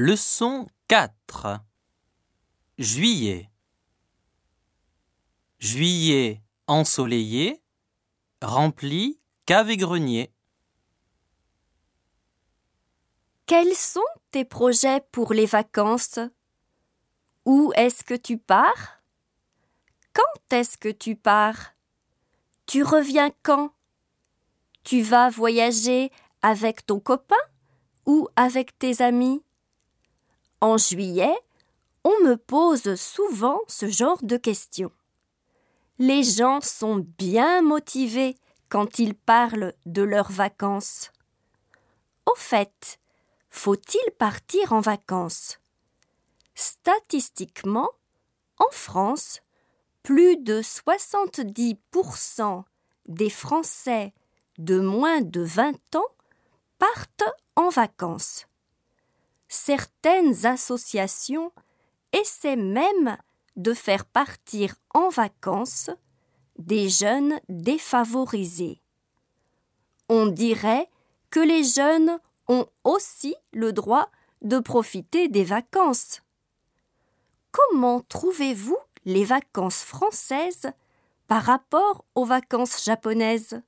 Leçon 4 Juillet. Juillet ensoleillé, rempli cave et grenier. Quels sont tes projets pour les vacances? Où est-ce que tu pars? Quand est-ce que tu pars? Tu reviens quand? Tu vas voyager avec ton copain ou avec tes amis? En juillet, on me pose souvent ce genre de questions. Les gens sont bien motivés quand ils parlent de leurs vacances. Au fait, faut-il partir en vacances? Statistiquement, en France, plus de 70% des Français de moins de 20 ans partent en vacances. Certaines associations essaient même de faire partir en vacances des jeunes défavorisés. On dirait que les jeunes ont aussi le droit de profiter des vacances. Comment trouvez-vous les vacances françaises par rapport aux vacances japonaises?